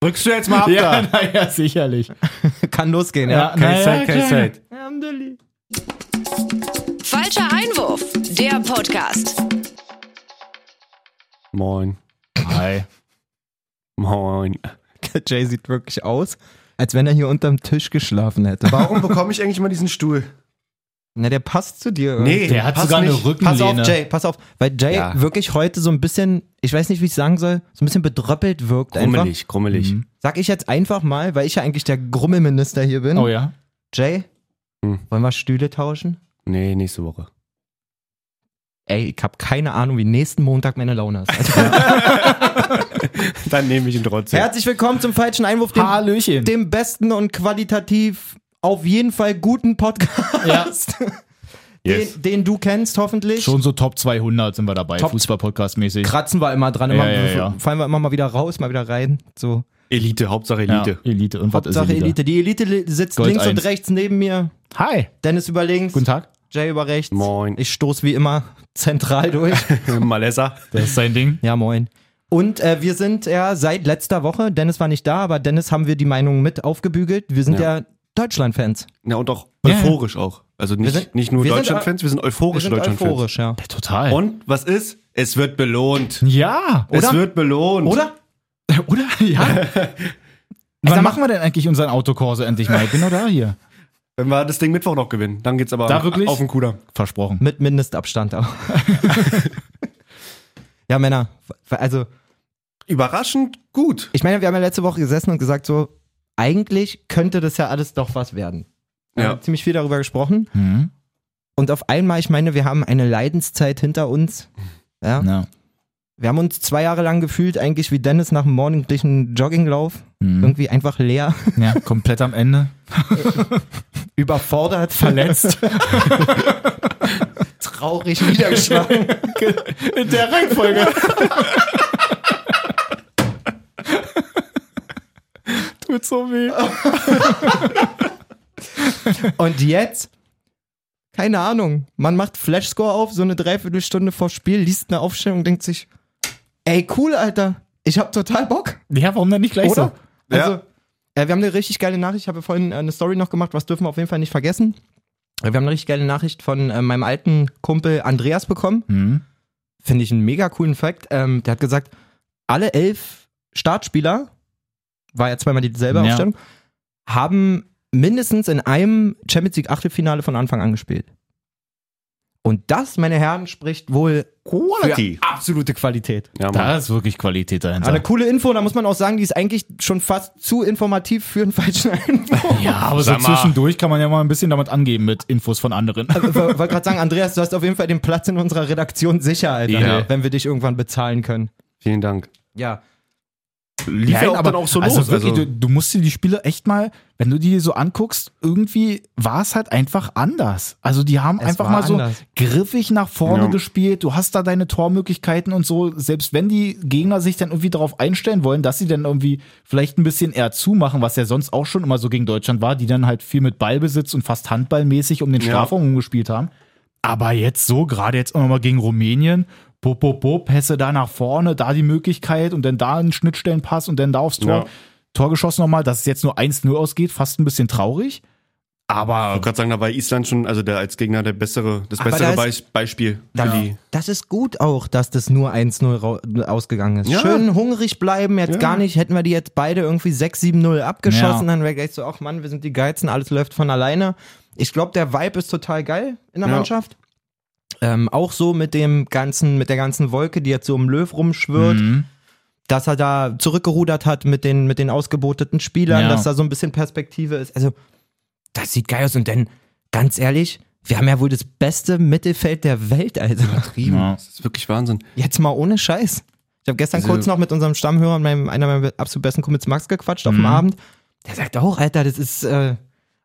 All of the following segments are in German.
Drückst du jetzt mal ab Ja, da? naja, sicherlich. Kann losgehen, ja. Ja, naja, Zeit, keine. Zeit. Falscher Einwurf, der Podcast. Moin. Hi. Moin. Jay sieht wirklich aus, als wenn er hier unterm Tisch geschlafen hätte. Warum bekomme ich eigentlich mal diesen Stuhl? Na, der passt zu dir. Nee, Der hat sogar eine nicht. Pass auf, Rückenlehne. Jay, pass auf. Weil Jay Ja. wirklich heute so ein bisschen, ich weiß nicht, wie ich sagen soll, so ein bisschen bedröppelt wirkt. Einfach. Grummelig, grummelig. Mhm. Sag ich jetzt einfach mal, weil ich ja eigentlich der Grummelminister hier bin. Oh ja. Jay, Hm. wollen wir Stühle tauschen? Nee, nächste Woche. Ey, ich habe keine Ahnung, wie nächsten Montag meine Laune ist. Also, Dann nehme ich ihn trotzdem. herzlich willkommen zum falschen Einwurf, dem, dem besten und qualitativ auf jeden Fall guten Podcast, Yes. den, den du kennst, hoffentlich. Schon so Top 200 sind wir dabei, Top- Fußball-Podcast-mäßig. Kratzen wir immer dran, immer, Ja, ja, ja. fallen wir immer mal wieder raus, mal wieder rein. So. Elite, Hauptsache Ja, Elite. Elite. Und was ist Hauptsache Elite? Elite. Die Elite li- sitzt Gold links und eins. rechts neben mir. Hi. Dennis über links, Guten Tag. Jay über rechts. Moin. Ich stoß wie immer zentral durch. Malessa. Das ist sein Ding. ja, moin. Und äh, wir sind ja seit letzter Woche, Dennis war nicht da, aber Dennis haben wir die Meinung mit aufgebügelt. Wir sind ja, Ja. Deutschland-Fans. Ja, und auch Ja, ja. euphorisch auch. Also nicht, sind- nicht nur Deutschland-Fans, wir sind euphorische sind Deutschland-Fans. euphorisch, ja. Total. Und was ist? Es wird belohnt. ja. Es Oder? wird belohnt. Oder? Oder? Ja. Wann machen wir denn eigentlich unseren Autokorso endlich mal? Genau da hier. Wenn wir das Ding Mittwoch noch gewinnen, dann geht's aber Da wirklich? auf den Kuder. Versprochen. Mit Mindestabstand auch. ja, Männer, also Überraschend gut. ich meine, wir haben ja letzte Woche gesessen und gesagt so, eigentlich könnte das ja alles doch was werden. Wir Ja. haben ziemlich viel darüber gesprochen. Mhm. Und auf einmal, ich meine, wir haben eine Leidenszeit hinter uns. Ja. Ja. Wir haben uns zwei Jahre lang gefühlt, eigentlich wie Dennis nach einem morgendlichen Jogginglauf. Mhm. Irgendwie einfach leer, ja. Komplett am Ende. überfordert, verletzt. Traurig, niedergeschlagen. In der Reihenfolge. Tut so weh. Und jetzt, keine Ahnung, man macht Flashscore auf, so eine Dreiviertelstunde vor Spiel, liest eine Aufstellung und denkt sich, ey, cool, Alter, ich hab total Bock. Ja, warum denn nicht gleich Oder? Ja. Also, äh, wir haben eine richtig geile Nachricht. Ich habe vorhin eine Story noch gemacht, was dürfen wir auf jeden Fall nicht vergessen. Äh, Wir haben eine richtig geile Nachricht von äh, meinem alten Kumpel Andreas bekommen. so? Mhm. Finde ich einen mega coolen Fact. Ähm, der hat gesagt, alle elf Startspieler, war ja zweimal dieselbe Ja. Aufstellung, haben mindestens in einem Champions League Achtelfinale von Anfang an gespielt. Und das, meine Herren, spricht wohl Quality. für absolute Qualität. Ja. Da ist wirklich Qualität dahinter. Eine coole Info, da muss man auch sagen, die ist eigentlich schon fast zu informativ für einen falschen Einwurf. ja, aber so zwischendurch kann man ja mal ein bisschen damit angeben mit Infos von anderen. Ich wollte gerade sagen, Andreas, du hast auf jeden Fall den Platz in unserer Redaktion sicher, Alter, Ja. wenn wir dich irgendwann bezahlen können. Vielen Dank. Ja. Lief ja auch dann auch so also los. Wirklich, also, du, du musst dir die Spiele echt mal, wenn du die so anguckst, irgendwie war es halt einfach anders. Also die haben Es einfach mal so anders. griffig nach vorne Ja. gespielt. Du hast da deine Tormöglichkeiten und so. Selbst wenn die Gegner sich dann irgendwie darauf einstellen wollen, dass sie dann irgendwie vielleicht ein bisschen eher zumachen, was ja sonst auch schon immer so gegen Deutschland war, die dann halt viel mit Ballbesitz und fast handballmäßig um den Ja. Strafraum gespielt haben. Aber jetzt so, gerade jetzt immer mal gegen Rumänien, Bop, Bop, Bop, Pässe da nach vorne, da die Möglichkeit und dann da ein Schnittstellenpass und dann da aufs Tor. Ja. Tor geschossen nochmal, dass es jetzt nur 1-0 ausgeht, fast ein bisschen traurig. ich Aber wollte gerade sagen, da war Island schon, also der als Gegner der bessere, das bessere da Beis- Beispiel für Da, die. Das ist gut auch, dass das nur 1-0 rau- ausgegangen ist. Ja. Schön hungrig bleiben, jetzt Ja. gar nicht, hätten wir die jetzt beide irgendwie 6-7-0 abgeschossen, Ja. dann wäre gleich so, ach Mann, wir sind die Geilsten, alles läuft von alleine. Ich glaube, der Vibe ist total geil in der Ja. Mannschaft. Ähm, auch so mit dem ganzen, mit der ganzen Wolke, die jetzt so um Löw rumschwirrt. Mhm. dass er da zurückgerudert hat mit den, mit den ausgeboteten Spielern, Ja. dass da so ein bisschen Perspektive ist. Also, das sieht geil aus. Und dann, ganz ehrlich, wir haben ja wohl das beste Mittelfeld der Welt, also. Ja. Das ist wirklich Wahnsinn. Jetzt mal ohne Scheiß. Ich habe gestern Also- kurz noch mit unserem Stammhörer, meinem, einer meiner absolut besten Kumpels Max gequatscht auf dem Mhm. Abend. Der sagt auch, Alter, das ist äh,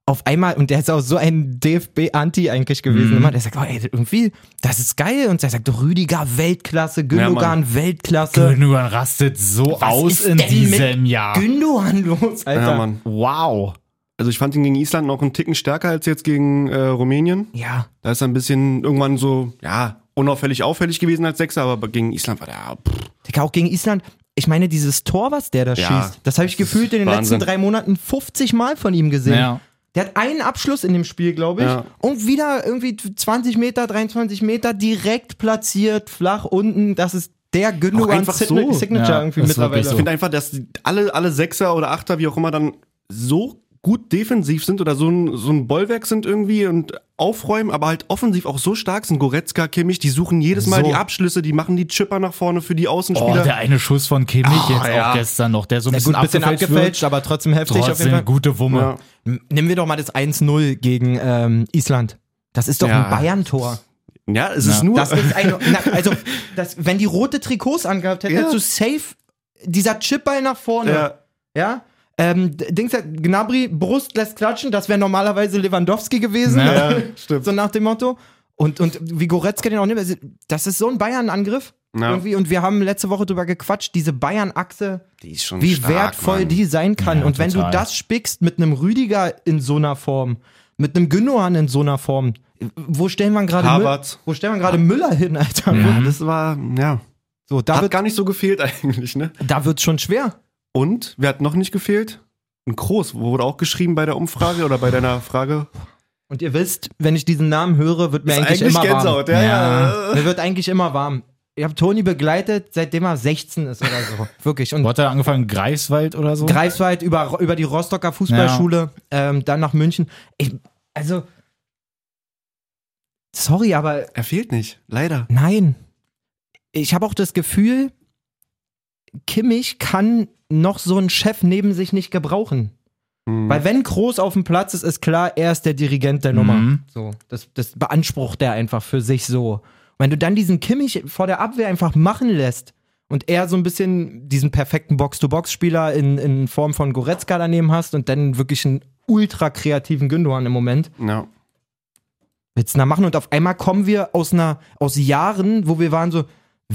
auf einmal, und der ist auch so ein DFB-Anti eigentlich gewesen Mhm. immer. Der sagt, oh, ey, irgendwie, das ist geil. Und der sagt, Rüdiger Weltklasse, Gündogan Weltklasse. Gündogan rastet so Was aus in diesem Jahr. Gündogan los, Alter. Ja, Mann. Wow. Also ich fand ihn gegen Island noch einen Ticken stärker als jetzt gegen äh, Rumänien. Ja, Da ist er ein bisschen irgendwann so, ja, unauffällig auffällig gewesen als Sechser, aber gegen Island war der, pff, Digga, auch gegen Island. ich meine, dieses Tor, was der da Ja, schießt, das habe ich gefühlt in den Wahnsinn. letzten drei Monaten 50 Mal von ihm gesehen. Ja. Der hat einen Abschluss in dem Spiel, glaube ich. Ja. Und wieder irgendwie 20 Meter, 23 Meter direkt platziert, flach unten. Das ist der Gündogan einfach Signa- so. Signature Ja, irgendwie mittlerweile. wirklich Ich finde einfach, dass alle, alle Sechser oder Achter, wie auch immer, dann so gut defensiv sind oder so ein, so ein Bollwerk sind irgendwie und aufräumen, aber halt offensiv auch so stark sind. Goretzka, Kimmich, die suchen jedes Mal So. die Abschlüsse, die machen die Chipper nach vorne für die Oh, Außenspieler. der eine Schuss von Kimmich Ah, jetzt ja. auch gestern noch, der so ein bisschen, gut, bisschen abgefälscht, abgefälscht, aber trotzdem heftig wird. auf jeden Trotzdem Fall. gute Wumme. ja. Nehmen wir doch mal das 1-0 gegen ähm, Island. Das ist doch Ja. ein Bayern-Tor. ja, es Ja. ist nur. Das ist ein, na, also, das, wenn die rote Trikots angehabt hätten, Ja. hättest du safe dieser Chipball nach vorne. ja, Ja. Ähm, Dings, Gnabry, Brust lässt klatschen, das wäre normalerweise Lewandowski gewesen. Ja, stimmt. So nach dem Motto. Und, und wie Goretzka den auch nimmt, also, das ist so ein Bayern-Angriff. Ja. Irgendwie. Und wir haben letzte Woche drüber gequatscht, diese Bayern-Achse, Die wie stark, wertvoll Mann. die sein kann. Ja, und wenn total. du das spickst mit einem Rüdiger in so einer Form, mit einem Gündogan in so einer Form, wo stellen wir gerade Mü- Havertz. wo stellen wir gerade Müller hin, Alter? Ja, das war, ja. So, da Hat wird gar nicht so gefehlt eigentlich, ne? da wird's schon schwer. Und, wer hat noch nicht gefehlt? Ein Groß, wurde auch geschrieben bei der Umfrage oder bei deiner Frage. Und ihr wisst, wenn ich diesen Namen höre, wird mir eigentlich, immer warm. ja, Ja. ja. Mir wird eigentlich immer warm. Ich habe Toni begleitet, seitdem er 16 ist oder so. Wirklich. Und Wo hat er angefangen? Greifswald oder so? Greifswald über, über die Rostocker Fußballschule, ähm, dann nach München. Ich, also, sorry, aber Er fehlt nicht, leider. nein. Ich habe auch das Gefühl, Kimmich kann noch so einen Chef neben sich nicht gebrauchen. Hm. Weil wenn Groß auf dem Platz ist, ist klar, er ist der Dirigent der Nummer. Mhm. So, das, das beansprucht er einfach für sich so. Und wenn du dann diesen Kimmich vor der Abwehr einfach machen lässt und er so ein bisschen diesen perfekten Box-to-Box-Spieler in, in Form von Goretzka daneben hast und dann wirklich einen ultra kreativen Gündogan im Moment, Ja. willst du da machen? Und auf einmal kommen wir aus einer, aus Jahren, wo wir waren so,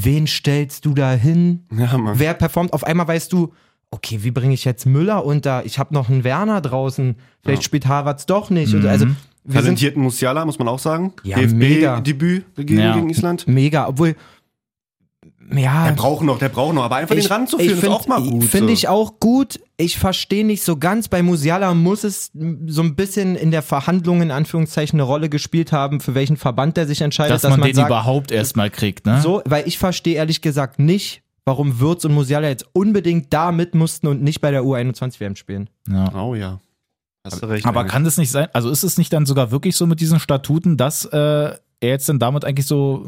wen stellst du da hin? Ja, Mann. Wer performt? Auf einmal weißt du, okay, wie bringe ich jetzt Müller unter? Ich habe noch einen Werner draußen. Vielleicht Ja. spielt Harvards doch nicht. Und also, wir sind Talentierten Musiala, muss man auch sagen. Ja, mega. DFB-Debüt gegen, Ja. gegen Island. mega, obwohl, ja, Der braucht noch, der braucht noch. Aber einfach den ranzuführen ist find- auch mal gut. Finde so. ich auch gut. Ich verstehe nicht so ganz. Bei Musiala muss es so ein bisschen in der Verhandlung in Anführungszeichen eine Rolle gespielt haben, für welchen Verband der sich entscheidet, dass, man, den sagt, überhaupt erstmal kriegt, ne? so, weil ich verstehe ehrlich gesagt nicht, warum Würz und Musiala jetzt unbedingt da mit mussten und nicht bei der U21 WM spielen. Ja. Oh ja. Hast du recht. Aber eigentlich. kann das nicht sein, also ist es nicht dann sogar wirklich so mit diesen Statuten, dass äh, er jetzt dann damit eigentlich so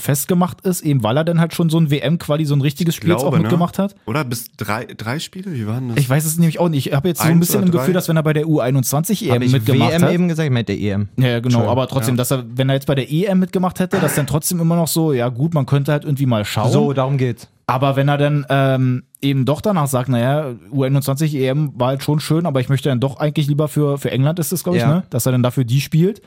festgemacht ist, eben weil er dann halt schon so ein WM-Quali, so ein richtiges Spiel jetzt glaube, auch ne? mitgemacht hat? Oder bis drei, drei Spiele? Wie waren das? Ich weiß es nämlich auch nicht. Ich habe jetzt so ein bisschen im drei? Gefühl, dass wenn er bei der U21 EM Habe ich mitgemacht WM hat. eben gesagt, ich meinte EM. Ja, genau, aber trotzdem, ja. dass er, wenn er jetzt bei der EM mitgemacht hätte, dass dann trotzdem immer noch so, ja gut, man könnte halt irgendwie mal schauen. So, darum geht's. Aber wenn er dann ähm, eben doch danach sagt, naja, U21 EM E war halt schon schön, aber ich möchte dann doch eigentlich lieber für, für England ist es, glaube ich, Ja. ne? Dass er dann dafür die spielt.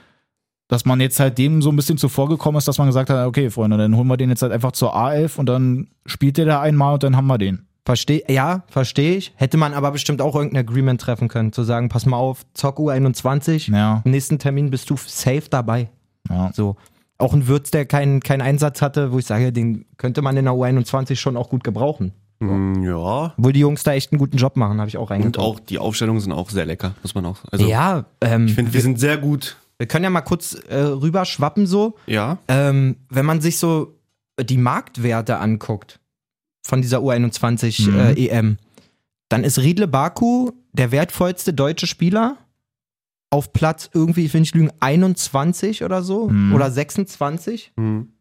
Dass man jetzt halt dem so ein bisschen zuvor gekommen ist, dass man gesagt hat, okay, Freunde, dann holen wir den jetzt halt einfach zur A11 und dann spielt der da einmal und dann haben wir den. Versteh, ja, verstehe ich. Hätte man aber bestimmt auch irgendein Agreement treffen können, zu sagen, pass mal auf, Zock U21, Ja, am nächsten Termin bist du safe dabei. ja. So. Auch ein Würz, der keinen keinen Einsatz hatte, wo ich sage, den könnte man in der U21 schon auch gut gebrauchen. Hm, ja. Obwohl die Jungs da echt einen guten Job machen, habe ich auch Und reingebaut. auch die Aufstellungen sind auch sehr lecker, muss man auch sagen. Also, ja, ähm, ich finde, wir sind sehr gut. Wir können ja mal kurz äh, rüberschwappen so. Ja. Ähm, wenn man sich so die Marktwerte anguckt von dieser U21 Mhm. äh, EM, dann ist Riedle Baku der wertvollste deutsche Spieler auf Platz irgendwie, ich will nicht lügen, 21 oder so Mhm. oder 26 Hm.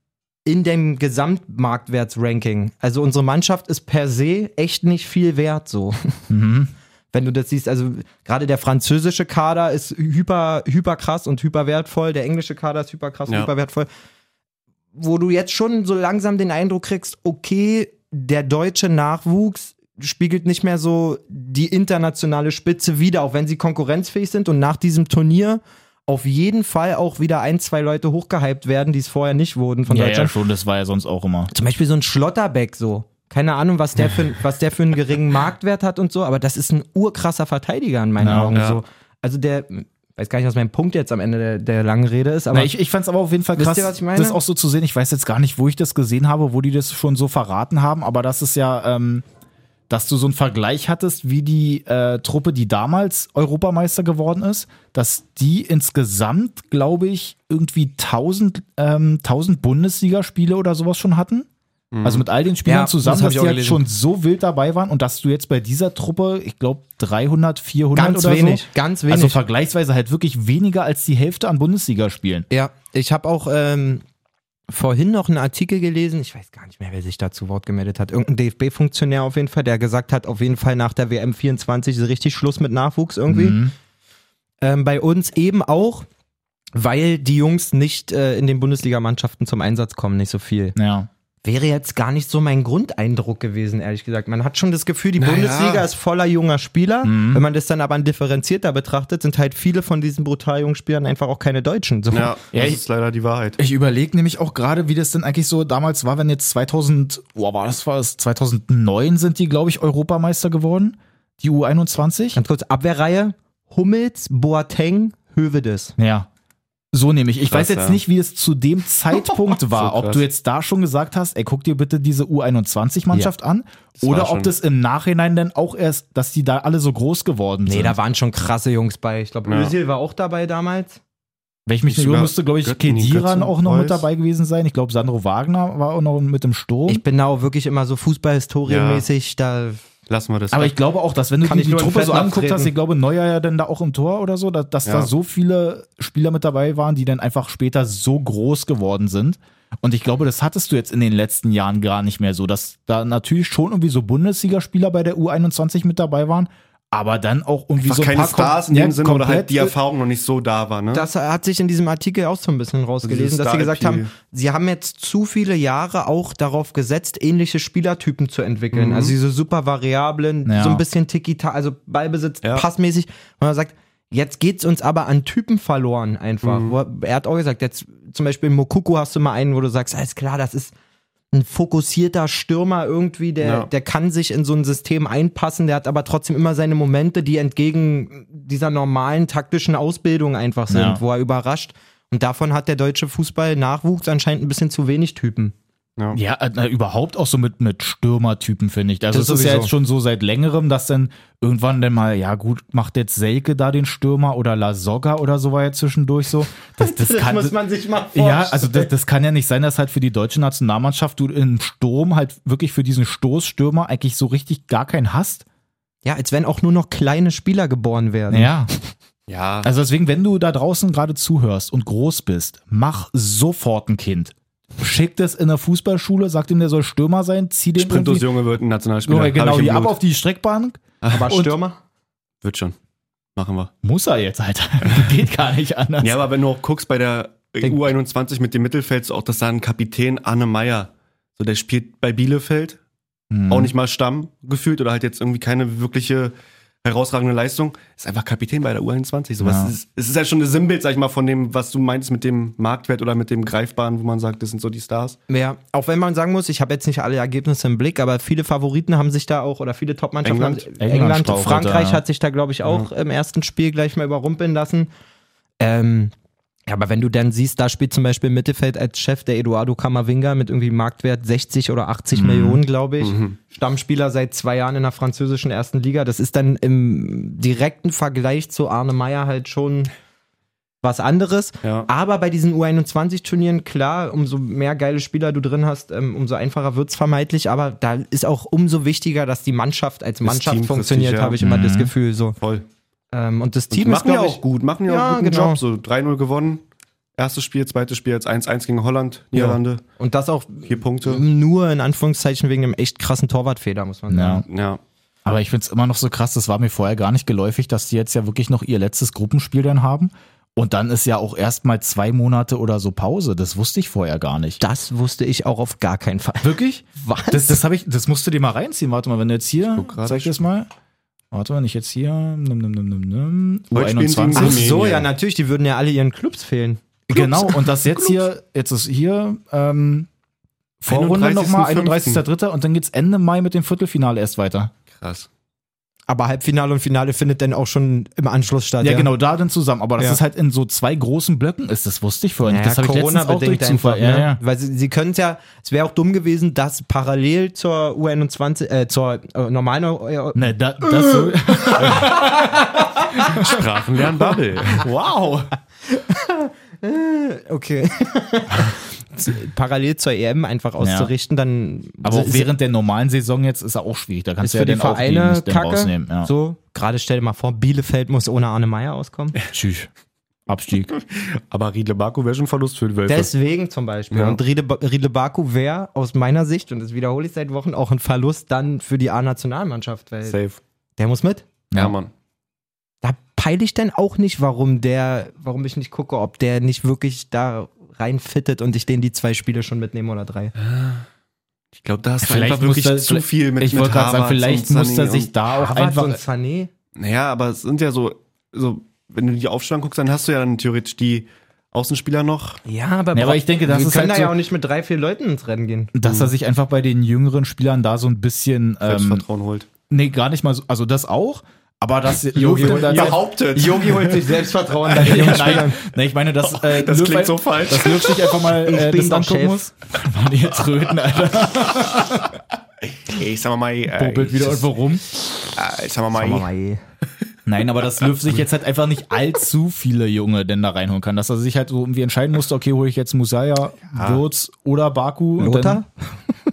in dem Gesamtmarktwertsranking. Also unsere Mannschaft ist per se echt nicht viel wert so. Mhm. Wenn du das siehst, also gerade der französische Kader ist hyper, hyper krass und hyper wertvoll, der englische Kader ist hyper krass und Ja. hyper wertvoll. Wo du jetzt schon so langsam den Eindruck kriegst, okay, der deutsche Nachwuchs spiegelt nicht mehr so die internationale Spitze wider, auch wenn sie konkurrenzfähig sind und nach diesem Turnier auf jeden Fall auch wieder ein, zwei Leute hochgehypt werden, die es vorher nicht wurden von Ja, ja, Deutschland. schon, das war ja sonst auch immer. Zum Beispiel so ein Schlotterbeck so. Keine Ahnung, was der, für, was der für einen geringen Marktwert hat und so, aber das ist ein urkrasser Verteidiger in meinen Ja, Augen. ja. So. Also der, weiß gar nicht, was mein Punkt jetzt am Ende der, der langen Rede ist, aber Na, ich ich fand es aber auf jeden Fall krass, ihr, das auch so zu sehen. Ich weiß jetzt gar nicht, wo ich das gesehen habe, wo die das schon so verraten haben, aber das ist ja, ähm, dass du so einen Vergleich hattest, wie die äh, Truppe, die damals Europameister geworden ist, dass die insgesamt, glaube ich, irgendwie 1000, ähm, 1000 Bundesligaspiele oder sowas schon hatten. Also mit all den Spielern Ja, zusammen, das dass die halt gelesen. schon so wild dabei waren und dass du jetzt bei dieser Truppe, ich glaube, 300, 400 ganz oder wenig, so. ganz wenig. Also vergleichsweise halt wirklich weniger als die Hälfte an Bundesligaspielen. Ja, ich habe auch ähm, vorhin noch einen Artikel gelesen, ich weiß gar nicht mehr, wer sich da zu Wort gemeldet hat. Irgendein DFB-Funktionär auf jeden Fall, der gesagt hat, auf jeden Fall nach der WM 24 ist richtig Schluss mit Nachwuchs irgendwie. Mhm. Ähm, bei uns eben auch, weil die Jungs nicht äh, in den Bundesligamannschaften zum Einsatz kommen, nicht so viel. Ja. Wäre jetzt gar nicht so mein Grundeindruck gewesen, ehrlich gesagt. Man hat schon das Gefühl, die Naja. Bundesliga ist voller junger Spieler. Mhm. Wenn man das dann aber differenzierter betrachtet, sind halt viele von diesen brutal jungen Spielern einfach auch keine Deutschen. So. Ja, das ich- ist leider die Wahrheit. Ich überlege nämlich auch gerade, wie das denn eigentlich so damals war, wenn jetzt 2000, boah, war das war es 2009 sind die, glaube ich, Europameister geworden, die U21. Ganz kurz, Abwehrreihe, Hummels, Boateng, Hövedes. Ja. So nehme ich. Ich Krass, weiß jetzt ja. nicht, wie es zu dem Zeitpunkt war. So ob du jetzt da schon gesagt hast, ey, guck dir bitte diese U21-Mannschaft an. war Oder ob das im Nachhinein dann auch erst, dass die da alle so groß geworden sind. Nee, da waren schon krasse Jungs bei. Ich glaube, Ja. Özil war auch dabei damals. Wenn ich mich nicht müsste, glaube ich, Götzen, Kediran Götzen, auch noch mit Reus. dabei gewesen sein. Ich glaube, Sandro Wagner war auch noch mit dem Sturm. Ich bin da auch wirklich immer so Fußballhistoriemäßig. Da Lassen wir das. Aber ich glaube auch, dass wenn du die in Truppe so anguckt hast, ich glaube Neuer ja dann da auch im Tor oder so, dass, dass Ja. da so viele Spieler mit dabei waren, die dann einfach später so groß geworden sind. Und ich glaube, das hattest du jetzt in den letzten Jahren gar nicht mehr so, dass da natürlich schon irgendwie so Bundesligaspieler bei der U21 mit dabei waren, aber dann auch irgendwie Einfach so ein keine paar Stars in dem ja, Sinne oder halt die komplett- Erfahrung noch nicht so da war, ne? Das hat sich in diesem Artikel auch so ein bisschen rausgelesen, Dieses dass sie gesagt haben, sie haben jetzt zu viele Jahre auch darauf gesetzt, ähnliche Spielertypen zu entwickeln. Mhm. Also diese super Variablen, Ja. so ein bisschen tiki also Ballbesitz, Ja. passmäßig. Und man sagt, jetzt geht's uns aber an Typen verloren einfach. Mhm. Wo er, er hat auch gesagt, jetzt zum Beispiel in Mokuku hast du mal einen, wo du sagst, alles klar, das ist ein fokussierter Stürmer irgendwie, der, Ja. der kann sich in so ein System einpassen, der hat aber trotzdem immer seine Momente, die entgegen dieser normalen taktischen Ausbildung einfach sind, Ja. wo er überrascht. Und davon hat der deutsche Fußball Nachwuchs anscheinend ein bisschen zu wenig Typen. Ja. Ja, äh, na, überhaupt auch so mit, mit Stürmertypen, finde ich. Also Das es ist ja jetzt schon so seit längerem, dass dann irgendwann dann mal, ja gut, macht jetzt Selke da den Stürmer oder La Soga oder so war ja zwischendurch so. Das, das, kann, man sich mal Ja, also das, das kann ja nicht sein, dass halt für die deutsche Nationalmannschaft du im Sturm halt wirklich für diesen Stoßstürmer eigentlich so richtig gar keinen hast. Ja, als wenn auch nur noch kleine Spieler geboren werden. Ja. ja. Also deswegen, wenn du da draußen gerade zuhörst und groß bist, mach sofort ein Kind. Schick das in der Fußballschule, sag ihm, der soll Stürmer sein, zieh den Sprintus Junge wird ein Nationalspieler. Genau, die ab auf die Streckbank. Aber Stürmer? Wird schon. Machen wir. Muss er jetzt, Alter. Geht gar nicht anders. Ja, aber wenn du auch guckst bei der U21 mit dem Mittelfeld, so auch das da ein Kapitän Arne Meyer. So, der spielt bei Bielefeld, Hm. auch nicht mal Stamm gefühlt oder halt jetzt irgendwie keine wirkliche herausragende Leistung. Ist einfach Kapitän bei der U21. So, Ja. was ist, es ist ja schon ein Sinnbild, sag ich mal, von dem, was du meinst mit dem Marktwert oder mit dem Greifbaren, wo man sagt, das sind so die Stars. Ja, auch wenn man sagen muss, ich habe jetzt nicht alle Ergebnisse im Blick, aber viele Favoriten haben sich da auch, oder viele Top-Mannschaften haben England? England, England strauchelt Frankreich da, ja. hat sich da, glaube ich, auch im ersten Spiel gleich mal überrumpeln lassen. Ähm, ja, aber wenn du dann siehst, da spielt zum Beispiel im Mittelfeld als Chef der Eduardo Camavinga mit irgendwie Marktwert 60 oder 80 Mhm. Millionen, glaube ich. Stammspieler seit zwei Jahren in der französischen ersten Liga. Das ist dann im direkten Vergleich zu Arne Meyer halt schon was anderes. Ja. Aber bei diesen U21-Turnieren, klar, umso mehr geile Spieler du drin hast, ähm, umso einfacher wird's vermeintlich. Aber da ist auch umso wichtiger, dass die Mannschaft als Mannschaft funktioniert, ja. habe ich immer das Mhm. Gefühl so. Voll. Ähm, und das Die Team ist, machen ja glaube auch ich, gut, machen ja, Ja, auch einen guten genau. Job. So 3-0 gewonnen. Erstes Spiel, zweites Spiel jetzt 1-1 gegen Holland, Niederlande. und das auch Vier Punkte. nur in Anführungszeichen wegen einem echt krassen Torwartfehler, muss man Ja. sagen. Ja. Aber ich find's immer noch so krass, das war mir vorher gar nicht geläufig, dass die jetzt ja wirklich noch ihr letztes Gruppenspiel dann haben. Und dann ist ja auch erst mal zwei Monate oder so Pause. Das wusste ich vorher gar nicht. Das wusste ich auch auf gar keinen Fall. Wirklich? Was? Das, das, hab ich, das musst du dir mal reinziehen. Warte mal, wenn du jetzt hier, zeig dir das mal. Warte mal, nicht jetzt hier. Nimm, nimm, nimm, nimm, nimm. Heute spielen sie gegen Ach U21. Rumänien. so, ja, natürlich, die würden ja alle ihren Clubs fehlen. Genau, und das jetzt hier, jetzt ist hier ähm, Vorrunde nochmal, 31.05.. 31.03. und dann geht's Ende Mai mit dem Viertelfinale erst weiter. Krass. Aber Halbfinale und Finale findet dann auch schon im Anschluss statt. Ja, genau, da dann zusammen. Aber dass Ja. es halt in so zwei großen Blöcken ist, das wusste ich vorher nicht. das habe ich letztens auch durch Zufall. einfach, Ja, ne? ja. Weil sie, sie können es ja, es wäre auch dumm gewesen, das parallel zur U21, äh, zur äh, normalen äh, Ne, da, das so, Sprachen lernen Bubble. wow. Okay. parallel zur EM einfach auszurichten, dann Aber auch während der normalen Saison jetzt ist er auch schwierig. Da kannst du ja für die dann auch die Vereine Kacke. rausnehmen. Ja. So, gerade stell dir mal vor, Bielefeld muss ohne Arne Meyer auskommen. Tschüss. Abstieg. Aber Riedle Baku wäre schon ein Verlust für die Wölfe. Deswegen zum Beispiel. Ja. Und Riedle, Riedle Baku wäre aus meiner Sicht, und das wiederhole ich seit Wochen, auch ein Verlust dann für die A-Nationalmannschaft, Safe. der muss mit. Ja, Ja. Mann. Da peile ich dann auch nicht, warum der, warum ich nicht gucke, ob der nicht wirklich da reinfittet und ich den die zwei Spiele schon mitnehme oder drei. Ich glaube, da hast du Vielleicht einfach wirklich er- zu viel mit ich mit wollte gerade sagen, vielleicht muss er sich da auch Havertz einfach. und Sané. Naja, aber es sind ja so, so, wenn du die Aufstellung guckst, dann hast du ja dann theoretisch die Außenspieler noch. Ja, aber, Ja, aber ich denke, das wir ist können halt da so- ja auch nicht mit drei, vier Leuten ins Rennen gehen. dass er sich einfach bei den jüngeren Spielern da so ein bisschen. Ähm, Selbstvertrauen holt. nee, gar nicht mal so. Also das auch. Aber das Jogi Löw- holt- das- Behauptet. Yogi holt sich Selbstvertrauen bei den jungen Nein, nein, ich meine, dass äh, Das Löw- klingt so falsch. Dass Löw sich einfach mal Ich äh, bin das angucken Chef. muss. Mann, jetzt röten, Alter. Ich sag mal, äh, Bobelt wieder irgendwo rum. Äh, ich sag mal, Sag mal. Nein, aber dass Löw sich jetzt halt einfach nicht allzu viele Junge denn da reinholen kann. Dass er sich halt so irgendwie entscheiden musste, okay, hole ich jetzt Musaya, Würz oder Baku. und Lothar?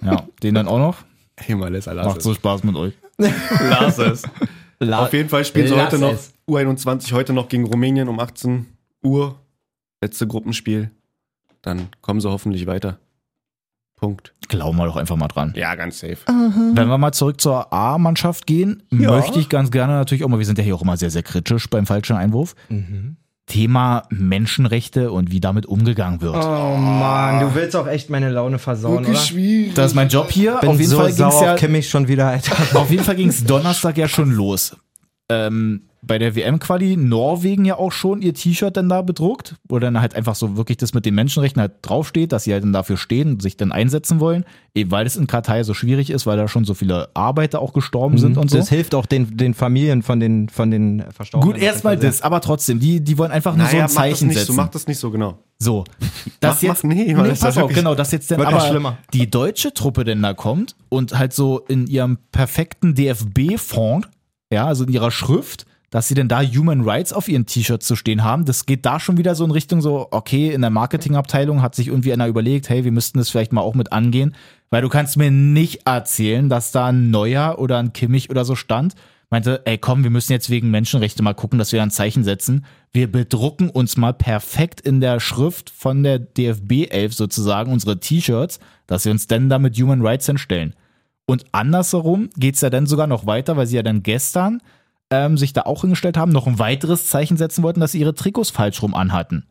Dann, ja, den dann auch noch. Hey, mal, lass, lass Macht es. so Spaß mit euch. Lass es. Auf jeden Fall spielen sie heute noch es. U21 heute noch gegen Rumänien um 18 Uhr. Letzte Gruppenspiel. Dann kommen sie hoffentlich weiter. Punkt. Glauben wir doch einfach mal dran. Ja, ganz safe. Wenn wir mal zurück zur A-Mannschaft gehen, Ja. möchte ich ganz gerne natürlich auch mal, wir sind ja hier auch immer sehr, sehr kritisch beim falschen Einwurf. Thema Menschenrechte und wie damit umgegangen wird. Oh Mann, du willst auch echt meine Laune versauen, oder? schwierig. Das ist mein Job hier. Bin auf jeden so Fall ging's sauer ja schon wieder, Alter. Auf jeden Fall ging es Donnerstag ja schon los. Ähm, bei der WM-Quali Norwegen ja auch schon ihr T-Shirt dann da bedruckt, wo dann halt einfach so wirklich das mit den Menschenrechten halt draufsteht, dass sie halt dann dafür stehen und sich dann einsetzen wollen, eben weil es in Katar ja so schwierig ist, weil da schon so viele Arbeiter auch gestorben sind und so. Das hilft auch den, den Familien von den, von den Verstorbenen. Gut, erstmal das, aber trotzdem, die, die wollen einfach nur Naja, so mach ein das Zeichen nicht so, setzen. mach das nicht so genau. So. Das Mach- jetzt, mach- nee, das ist pass auf, genau, dass jetzt dann aber schlimmer. die deutsche Truppe denn da kommt und halt so in ihrem perfekten DFB-Font, ja, also in ihrer Schrift, dass sie denn da Human Rights auf ihren T-Shirts zu stehen haben. Das geht da schon wieder so in Richtung so, okay, in der Marketingabteilung hat sich irgendwie einer überlegt, hey, wir müssten das vielleicht mal auch mit angehen, weil du kannst mir nicht erzählen, dass da ein Neuer oder ein Kimmich oder so stand, meinte, ey, komm, wir müssen jetzt wegen Menschenrechte mal gucken, dass wir ein Zeichen setzen. Wir bedrucken uns mal perfekt in der Schrift von der DFB 11 sozusagen unsere T-Shirts, dass wir uns dann da mit Human Rights hinstellen. Und andersherum geht's ja dann sogar noch weiter, weil sie ja dann gestern ähm, sich da auch hingestellt haben, noch ein weiteres Zeichen setzen wollten, dass sie ihre Trikots falsch rum anhatten.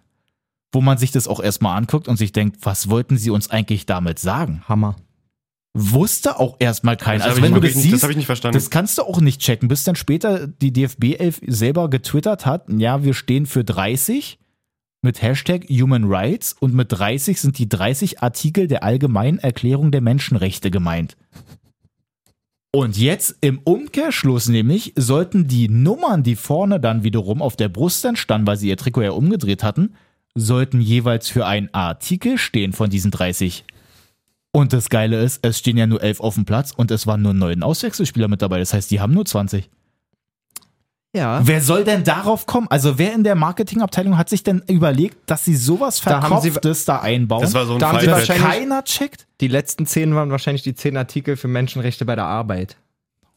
Wo man sich das auch erstmal anguckt und sich denkt, was wollten sie uns eigentlich damit sagen? Hammer. Wusste auch erstmal keiner. Das Also wenn du das nicht- das siehst, hab ich nicht verstanden. Das kannst du auch nicht checken, bis dann später die DFB 11 selber getwittert hat, ja, wir stehen für 30 mit Hashtag Human Rights und mit 30 sind die 30 Artikel der Allgemeinen Erklärung der Menschenrechte gemeint. Und jetzt im Umkehrschluss nämlich sollten die Nummern, die vorne dann wiederum auf der Brust dann standen, weil sie ihr Trikot ja umgedreht hatten, sollten jeweils für einen Artikel stehen von diesen 30. Und das Geile ist, es stehen ja nur 11 auf dem Platz und es waren nur neun Auswechselspieler mit dabei. Das heißt, die haben nur 20. Ja. Wer soll denn darauf kommen? Also wer in der Marketingabteilung hat sich denn überlegt, dass sie sowas Da haben sie- Verkopftes da, einbauen? Das war so ein Da haben sie wahrscheinlich- keiner checkt? Die letzten zehn waren wahrscheinlich die zehn Artikel für Menschenrechte bei der Arbeit.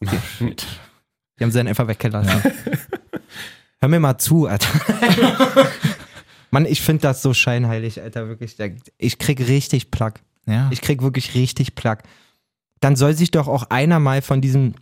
Die haben sie dann einfach weggelassen. Hör mir mal zu, Alter. Mann, ich finde das so scheinheilig, Alter, wirklich. Da- Ich krieg richtig Plack. Ja. Ich krieg wirklich richtig Plack. Dann soll sich doch auch einer mal von diesen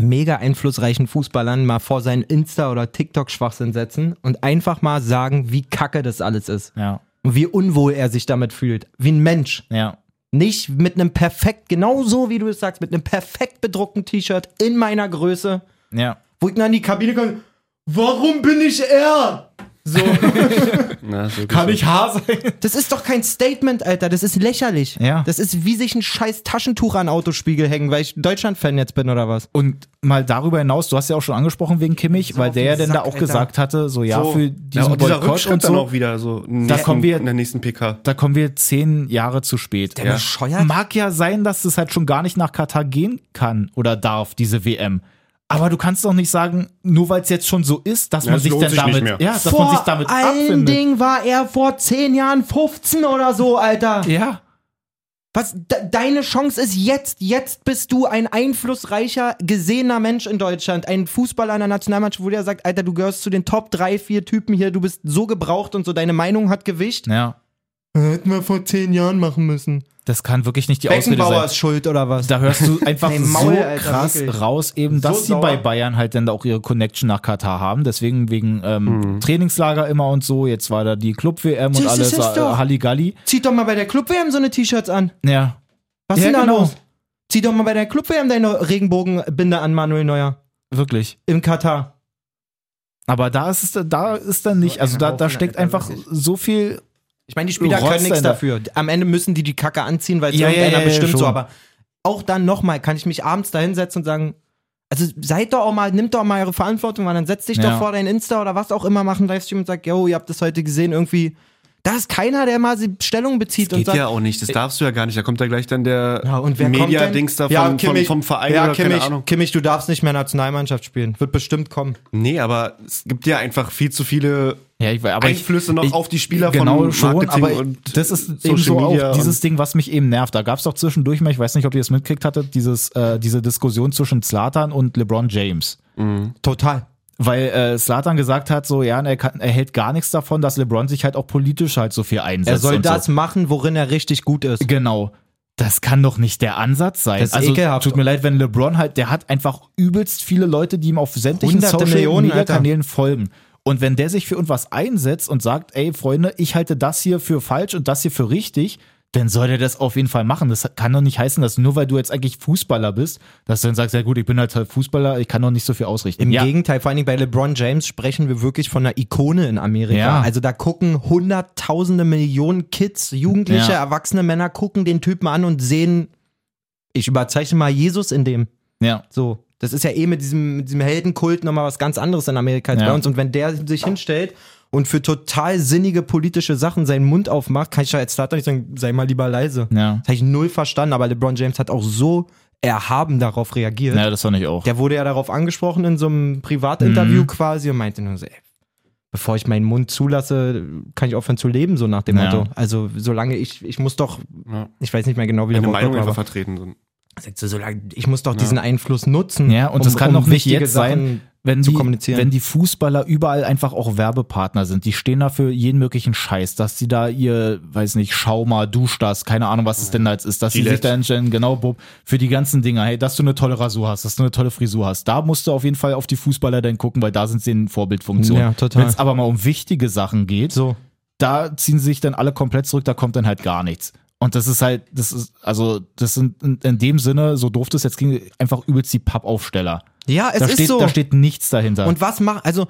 mega einflussreichen Fußballern mal vor seinen Insta- oder TikTok-Schwachsinn setzen und einfach mal sagen, wie kacke das alles ist. ja. Und wie unwohl er sich damit fühlt. Wie ein Mensch. Ja. Nicht mit einem perfekt, genau so wie du es sagst, mit einem perfekt bedruckten T-Shirt in meiner Größe, Ja. wo ich dann in die Kabine komme. Warum bin ich er? So. Na, wirklich Kann so. ich Haar sein? Das ist doch kein Statement, Alter. Das ist lächerlich. Ja. Das ist wie sich ein scheiß Taschentuch an Autospiegel hängen, weil ich Deutschland-Fan jetzt bin oder was. Und mal darüber hinaus, du hast ja auch schon angesprochen wegen Kimmich, weil auf der ja dann da auch Alter. gesagt hatte, so ja, So. für ja, diesen und dieser Boykott und dann so, auch wieder so nächsten, kommen wir- in der nächsten PK. da kommen wir zehn Jahre zu spät. Der bescheuert. Mag ja sein, dass es halt schon gar nicht nach Katar gehen kann oder darf, diese WM. Aber du kannst doch nicht sagen, nur weil es jetzt schon so ist, dass Ja, man sich dann sich damit, ja, dass Vor man sich damit allen abfindet. Dingen war er vor zehn Jahren 15 oder so, Alter. Ja, Was, de deine Chance ist jetzt. Jetzt bist du ein einflussreicher, gesehener Mensch in Deutschland. Ein Fußballer in der Nationalmannschaft, wo der sagt, Alter, du gehörst zu den Top 3, 4 Typen hier. Du bist so gebraucht und so. Deine Meinung hat Gewicht. ja, Hätten wir vor zehn Jahren machen müssen. Das kann wirklich nicht die Ausrede sein. ist schuld oder was? Da hörst du einfach Ey, Maul, so Alter, krass wirklich. raus, eben, dass So sie sauer. bei Bayern halt dann auch ihre Connection nach Katar haben. Deswegen wegen ähm, Trainingslager immer und so. Jetzt war da die Club-WM und alles äh, doch. Halligalli. Zieht doch mal bei der Club-WM so eine T-Shirts an. Ja, Was Ja, ist denn da genau. los? Zieh doch mal bei der Club-WM deine Regenbogenbinde an, Manuel Neuer. wirklich. Im Katar. Aber da ist es, da ist dann nicht, also da, da steckt einfach so viel. Ich meine, die Spieler können nichts da. dafür. Am Ende müssen die die Kacke anziehen, weil es Ja, irgendeiner ja, ja, bestimmt so. schon. Aber auch dann nochmal kann ich mich abends da hinsetzen und sagen, also seid doch auch mal, nimmt doch mal eure Verantwortung, weil dann setzt dich doch vor dein Insta oder was auch immer, machen Livestream und sagt, yo, ihr habt das heute gesehen, irgendwie. Da ist keiner, der mal die Stellung bezieht und Geht sagt, ja auch nicht, das darfst du ja gar nicht. Da kommt ja gleich dann der Ja, und wer kommt denn? Media-Dings da Ja, von, Kimmich. vom, vom Verein ja, oder Kimmich, keine Ahnung. Kimmich, du darfst nicht mehr Nationalmannschaft spielen. Wird bestimmt kommen. Nee, aber es gibt ja einfach viel zu viele Ja, ich, aber ich- Einflüsse noch ich, auf die Spieler genau von schon, Marketing aber und das ist eben so Media auch dieses Ding, was mich eben nervt. Da gab es doch zwischendurch mal, ich weiß nicht, ob ihr das mitgekriegt hattet, dieses, äh, diese Diskussion zwischen Zlatan und LeBron James. Total. Weil äh, Slatan gesagt hat, so ja, er, kann, er hält gar nichts davon, dass LeBron sich halt auch politisch halt so viel einsetzt. Er soll das So. machen, worin er richtig gut ist. Genau. Das kann doch nicht der Ansatz sein. Das ist also ekelhaft. tut mir leid, wenn LeBron halt, der hat einfach übelst viele Leute, die ihm auf sämtlichen Hunderte Social Millionen, Media Alter. Kanälen folgen. Und wenn der sich für irgendwas einsetzt und sagt, ey Freunde, ich halte das hier für falsch und das hier für richtig, dann soll er das auf jeden Fall machen. Das kann doch nicht heißen, dass nur weil du jetzt eigentlich Fußballer bist, dass du dann sagst, ja gut, ich bin halt Fußballer, ich kann doch nicht so viel ausrichten. Im ja, Gegenteil, vor allen Dingen bei LeBron James sprechen wir wirklich von einer Ikone in Amerika. Ja. Also da gucken hunderttausende Millionen Kids, Jugendliche, Ja. erwachsene Männer gucken den Typen an und sehen, ich überzeichne mal Jesus in dem. ja. So. Das ist ja eh mit diesem, mit diesem Heldenkult nochmal was ganz anderes in Amerika als bei uns. Und wenn der sich hinstellt und für total sinnige politische Sachen seinen Mund aufmacht, kann ich ja als Starter nicht sagen, sei mal lieber leise. Ja. Das habe ich null verstanden, aber LeBron James hat auch so erhaben darauf reagiert. Ja, das fand ich auch. Der wurde ja darauf angesprochen in so einem Privatinterview Mhm. quasi und meinte nur so, ey, bevor ich meinen Mund zulasse, kann ich aufhören zu leben, so nach dem Ja. Motto. Also solange ich, ich muss doch, Ja. ich weiß nicht mehr genau, wie eine der Meinung Wortlaut einfach war. vertreten sind. Sagt so, solange, ich muss doch diesen Einfluss nutzen. Ja, und das kann doch nicht wichtige jetzt sein, Sachen wenn zu die, kommunizieren. wenn die Fußballer überall einfach auch Werbepartner sind. Die stehen da für jeden möglichen Scheiß, dass sie da ihr, weiß nicht, schau mal, dusch das, keine Ahnung, was es denn da jetzt ist, dass sie sich da entscheiden, genau, Bob, für die ganzen Dinger, hey, dass du eine tolle Rasur hast, dass du eine tolle Frisur hast. Da musst du auf jeden Fall auf die Fußballer dann gucken, weil da sind sie in Vorbildfunktion. Ja, total. Wenn es aber mal um wichtige Sachen geht, so. da ziehen sie sich dann alle komplett zurück, da kommt dann halt gar nichts. Und das ist halt, das ist, also, das sind in, in dem Sinne, so doof das jetzt ging, einfach übelst die Pappaufsteller. Ja, es Da ist steht, so. da steht nichts dahinter. Und was macht, also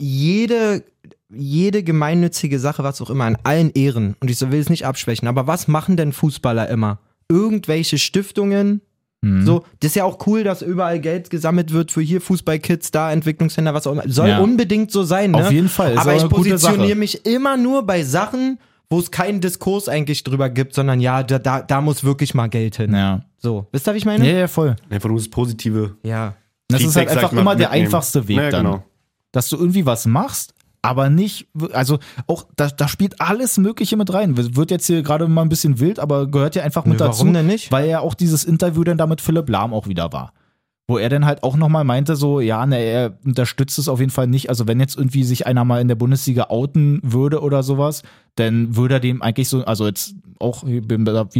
jede, jede gemeinnützige Sache, was auch immer, an allen Ehren, und ich will es nicht abschwächen, aber was machen denn Fußballer immer? Irgendwelche Stiftungen, Mhm. so, das ist ja auch cool, dass überall Geld gesammelt wird für hier Fußballkids, da Entwicklungsländer, was auch immer. Soll Ja. unbedingt so sein, ne? Auf jeden Fall, ist Aber auch ich positioniere mich immer nur bei Sachen, wo es keinen Diskurs eigentlich drüber gibt, sondern ja, da, da, da muss wirklich mal Geld hin. Ja. So, wisst ihr, wie ich meine? ja, ja, voll. Einfach nur das Positive. Ja. Das ist Feedback, halt sag einfach immer der mitnehmen. einfachste Weg Ja, dann. genau. Dass du irgendwie was machst, aber nicht, also auch, da, da spielt alles Mögliche mit rein. Wird jetzt hier gerade mal ein bisschen wild, aber gehört ja einfach mit Nö, dazu. warum denn nicht? Weil ja auch dieses Interview dann da mit Philipp Lahm auch wieder war. Wo er dann halt auch nochmal meinte, so, ja, ne, er unterstützt es auf jeden Fall nicht. Also wenn jetzt irgendwie sich einer mal in der Bundesliga outen würde oder sowas, dann würde er dem eigentlich so, also jetzt auch wie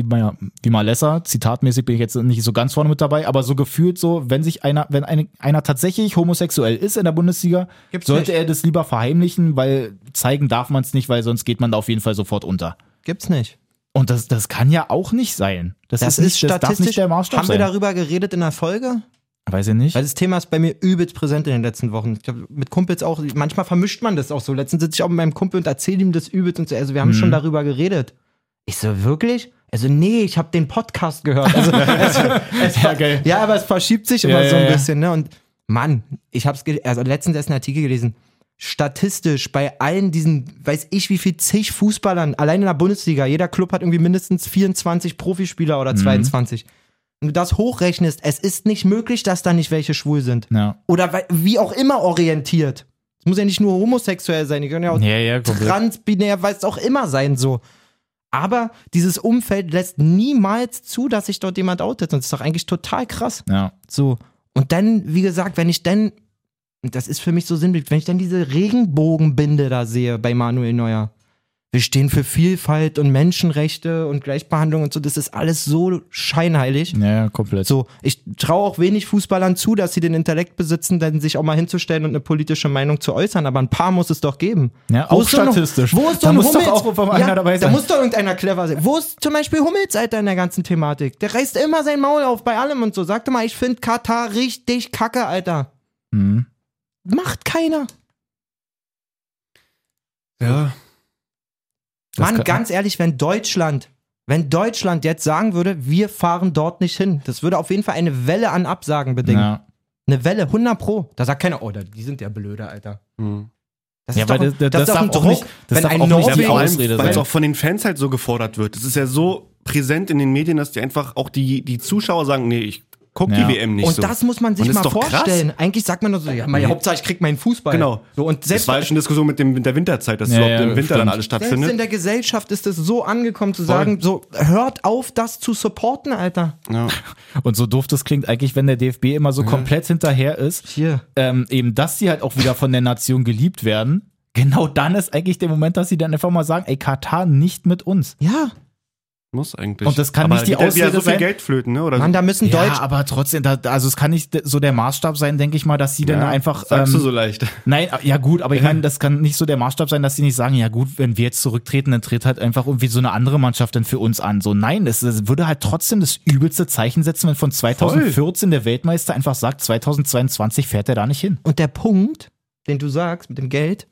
mal, wie mal Lesser, zitatmäßig bin ich jetzt nicht so ganz vorne mit dabei, aber so gefühlt so, wenn sich einer, wenn eine, einer tatsächlich homosexuell ist in der Bundesliga, Gibt's sollte nicht. er das lieber verheimlichen, weil zeigen darf man es nicht, weil sonst geht man da auf jeden Fall sofort unter. Gibt's nicht. Und das, das kann ja auch nicht sein. Das, Das ist, nicht, das darf nicht der Maßstab Haben sein. wir darüber geredet in der Folge? Weiß ich nicht. Weil das Thema ist bei mir übelst präsent in den letzten Wochen. Ich glaube, mit Kumpels auch, manchmal vermischt man das auch so. Letztens sitze ich auch mit meinem Kumpel und erzähle ihm das übelst und so. Also wir haben schon darüber geredet. Ich so, wirklich? Also, nee, ich habe den Podcast gehört. Also, es, es, Ja, geil. ja, aber es verschiebt sich immer Ja, so ein ja, bisschen, ne? Und Mann, ich habe es also letztens erst einen Artikel gelesen. Statistisch bei allen diesen, weiß ich wie viel zig Fußballern, allein in der Bundesliga, jeder Club hat irgendwie mindestens 24 Profispieler oder 22. Wenn du das hochrechnest, es ist nicht möglich, dass da nicht welche schwul sind. Ja. Oder wie auch immer orientiert. Es muss ja nicht nur homosexuell sein, die können ja auch Ja, ja, transbinär, weiß auch immer sein so. Aber dieses Umfeld lässt niemals zu, dass sich dort jemand outet. Und das ist doch eigentlich total krass. Ja. So. Und dann, wie gesagt, wenn ich dann, und das ist für mich so sinnbildlich, wenn ich dann diese Regenbogenbinde da sehe bei Manuel Neuer. Wir stehen für Vielfalt und Menschenrechte und Gleichbehandlung und so, das ist alles so scheinheilig. Ja, ja, komplett. So, ich traue auch wenig Fußballern zu, dass sie den Intellekt besitzen, dann sich auch mal hinzustellen und eine politische Meinung zu äußern, aber ein paar muss es doch geben. Ja, Wo auch statistisch. Wo ist so Da ein muss doch Hummels? auch auf einmal einer dabei Da sein. muss doch irgendeiner clever sein. Wo ist zum Beispiel Hummels, Alter, in der ganzen Thematik? Der reißt immer sein Maul auf bei allem und so. Sag doch mal, ich finde Katar richtig kacke, Alter. Mhm. Macht keiner. Ja. Das Mann, kann- ganz ehrlich, wenn Deutschland, wenn Deutschland jetzt sagen würde, wir fahren dort nicht hin, das würde auf jeden Fall eine Welle an Absagen bedingen. Ja. Eine Welle, 100 Pro. Da sagt keiner, oh, da- die sind ja blöde, Alter. Hm. Das Ja, ist weil doch, das- das das ist doch ein auch Druck, nicht- das wenn ein auch nicht die Norwegen, weil es sein. auch von den Fans halt so gefordert wird. Es ist ja so präsent in den Medien, dass die einfach auch die, die Zuschauer sagen, nee, ich guck Ja. die WM nicht und so. das muss man sich das mal doch krass. vorstellen. Eigentlich sagt man nur so, ja, meine Nee. Hauptsache ich krieg meinen Fußball. Genau. So, und Das selbst, war ja schon Diskussion mit, dem, der Winterzeit, dass Ja, überhaupt ja, im Winter stimmt. dann alles selbst in stattfindet. der Gesellschaft ist es so angekommen zu Voll. sagen, so, hört auf, das zu supporten, Alter. Ja. Und so doof das klingt eigentlich, wenn der DFB immer so komplett hinterher ist, Hier. ähm, eben, dass sie halt auch wieder von der Nation geliebt werden. Genau dann ist eigentlich der Moment, dass sie dann einfach mal sagen, ey, Katar nicht mit uns. Ja. Muss eigentlich. Und das kann Aber nicht die Ausrede so viel sein. Geld flöten, ne? Oder Mann, da müssen Ja, Deutsch. aber trotzdem, da, also es kann nicht so der Maßstab sein, denke ich mal, dass sie dann ja, einfach. Sagst ähm, du so leicht. Nein, ja gut, aber ich meine, das kann nicht so der Maßstab sein, dass sie nicht sagen, ja gut, wenn wir jetzt zurücktreten, dann tritt halt einfach irgendwie so eine andere Mannschaft dann für uns an. So nein, das, das würde halt trotzdem das übelste Zeichen setzen, wenn von 2014 der Weltmeister einfach sagt, 2022 fährt er da nicht hin. Und der Punkt, den du sagst mit dem Geld,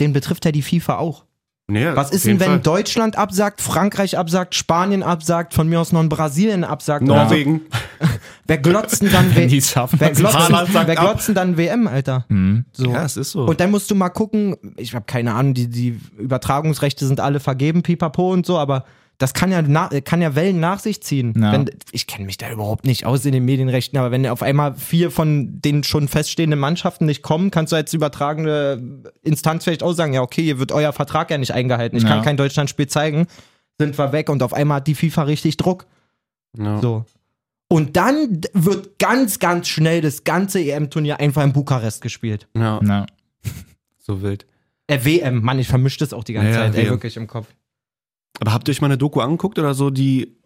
den betrifft ja die FIFA auch. Nee, Was ist denn, wenn Fall. Deutschland absagt, Frankreich absagt, Spanien absagt, von mir aus noch in Brasilien absagt? Norwegen. Wer glotzt denn dann, Wenn schaffen, wer sagt wer denn dann WM, Alter? Mhm. So. Ja, es ist so. Und dann musst du mal gucken, ich habe keine Ahnung, die, die Übertragungsrechte sind alle vergeben, pipapo und so, aber das kann ja, na, kann ja Wellen nach sich ziehen. Ja. Wenn, ich kenne mich da überhaupt nicht aus in den Medienrechten, aber wenn auf einmal vier von den schon feststehenden Mannschaften nicht kommen, kannst du als übertragende Instanz vielleicht auch sagen, ja okay, hier wird euer Vertrag ja nicht eingehalten, ich Ja. kann kein Deutschlandspiel zeigen, sind wir weg und auf einmal hat die FIFA richtig Druck. ja. So. Und dann wird ganz, ganz schnell das ganze EM-Turnier einfach in Bukarest gespielt. ja, so wild. Äh, WM, Mann, ich vermische das auch die ganze Ja, Zeit, ey, WM. wirklich im Kopf. Aber habt ihr euch mal eine Doku angeguckt oder so, die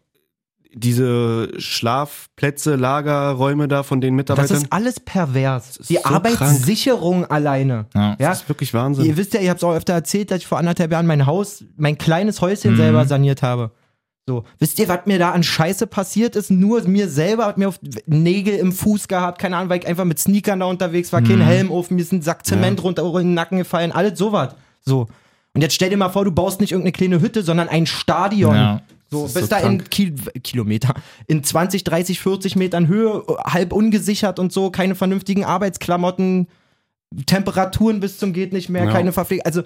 diese Schlafplätze, Lagerräume da von den Das Mitarbeitern? ist alles pervers. ist Die so Arbeitssicherung alleine. Ja. Ja, das ist wirklich Wahnsinn. ihr wisst ja, ich habe es auch öfter erzählt, dass ich vor anderthalb Jahren mein Haus, mein kleines Häuschen Mhm. selber saniert habe. So, wisst ihr, was mir da an Scheiße passiert ist? Nur mir selber hat mir auf Nägel im Fuß gehabt, keine Ahnung, weil ich einfach mit Sneakern da unterwegs war, Mhm. kein Helm auf, mir ist ein Sack Zement runter in den Nacken gefallen, alles sowas. So. Und jetzt stell dir mal vor, du baust nicht irgendeine kleine Hütte, sondern ein Stadion. Ja. So, Das ist bis so da in krank. Ki Kilometer, in 20, 30, 40 Metern Höhe, halb ungesichert und so, keine vernünftigen Arbeitsklamotten, Temperaturen bis zum geht nicht mehr, Ja. keine Verpflegung. Also,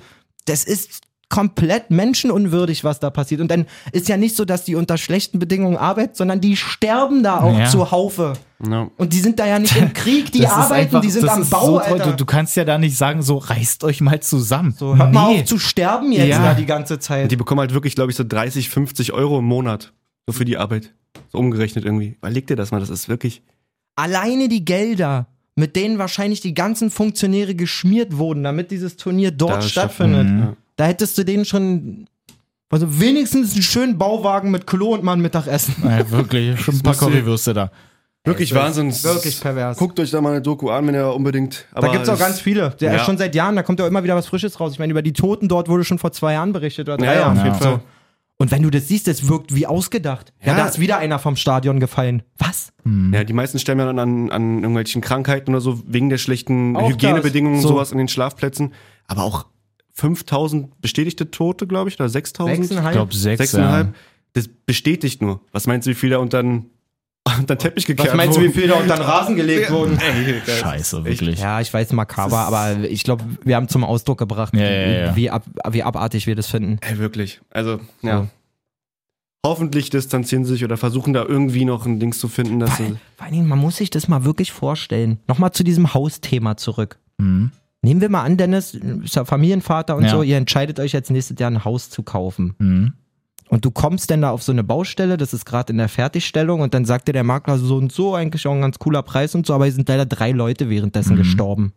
das ist komplett menschenunwürdig, was da passiert. Und dann ist ja nicht so, dass die unter schlechten Bedingungen arbeiten, sondern die sterben da auch Ja. zu Haufe. ja. Und die sind da ja nicht im Krieg, die Das arbeiten, einfach- die sind am Bau, so. Du, du kannst ja da nicht sagen, so reißt euch mal zusammen. so, hört mal Nee. auf zu sterben jetzt Ja. da die ganze Zeit. Die bekommen halt wirklich, glaube ich, so 30, 50 Euro im Monat. So für die Arbeit. So umgerechnet irgendwie. Überleg dir das mal, das ist wirklich. alleine die Gelder, mit denen wahrscheinlich die ganzen Funktionäre geschmiert wurden, damit dieses Turnier dort Da stattfindet. Mhm. Ja. Da hättest du denen schon also wenigstens einen schönen Bauwagen mit Klo und mal ein Mittagessen. Ja, wirklich, schon ein paar Currywürste da. Wirklich Ey, Wahnsinn. wirklich pervers. Guckt euch da mal eine Doku an, wenn ihr unbedingt. Aber da gibt's auch es- ganz viele. Der Ja. ist schon seit Jahren, da kommt ja immer wieder was Frisches raus. Ich meine, über die Toten dort wurde schon vor zwei Jahren berichtet oder drei Ja, ja, Jahren. auf jeden Ja. Fall. Und wenn du das siehst, das wirkt wie ausgedacht. Ja, Ja. da ist wieder einer vom Stadion gefallen. Was? Ja, die meisten sterben ja dann an, an irgendwelchen Krankheiten oder so, wegen der schlechten Auch Hygienebedingungen das. und So. sowas in den Schlafplätzen. Aber auch 5000 bestätigte Tote, glaube ich, oder 6000? Ich glaube sechs. Sechseinhalb. Ja. Das bestätigt nur. Was meinst du, wie viel da unter den, unter den Teppich gekehrt Was meinst du, wie wurden? viel da unter den Rasen gelegt wurden? Ey. Scheiße, wirklich. Ja, ich weiß, makaber, aber ich glaube, wir haben zum Ausdruck gebracht, Ja, ja, ja. Wie, ab, wie abartig wir das finden. Ey, wirklich. Also, ja. So. Hoffentlich distanzieren sie sich oder versuchen da irgendwie noch ein Dings zu finden, dass sie. vor allen Dingen, man muss sich das mal wirklich vorstellen. Nochmal zu diesem Hausthema zurück. Mhm. Nehmen wir mal an, Dennis ist ja Familienvater und Ja. so, ihr entscheidet euch jetzt nächstes Jahr ein Haus zu kaufen. Mhm. Und du kommst dann da auf so eine Baustelle, das ist gerade in der Fertigstellung und dann sagt dir der Makler so und so, eigentlich auch ein ganz cooler Preis und so, aber hier sind leider drei Leute währenddessen Mhm. gestorben.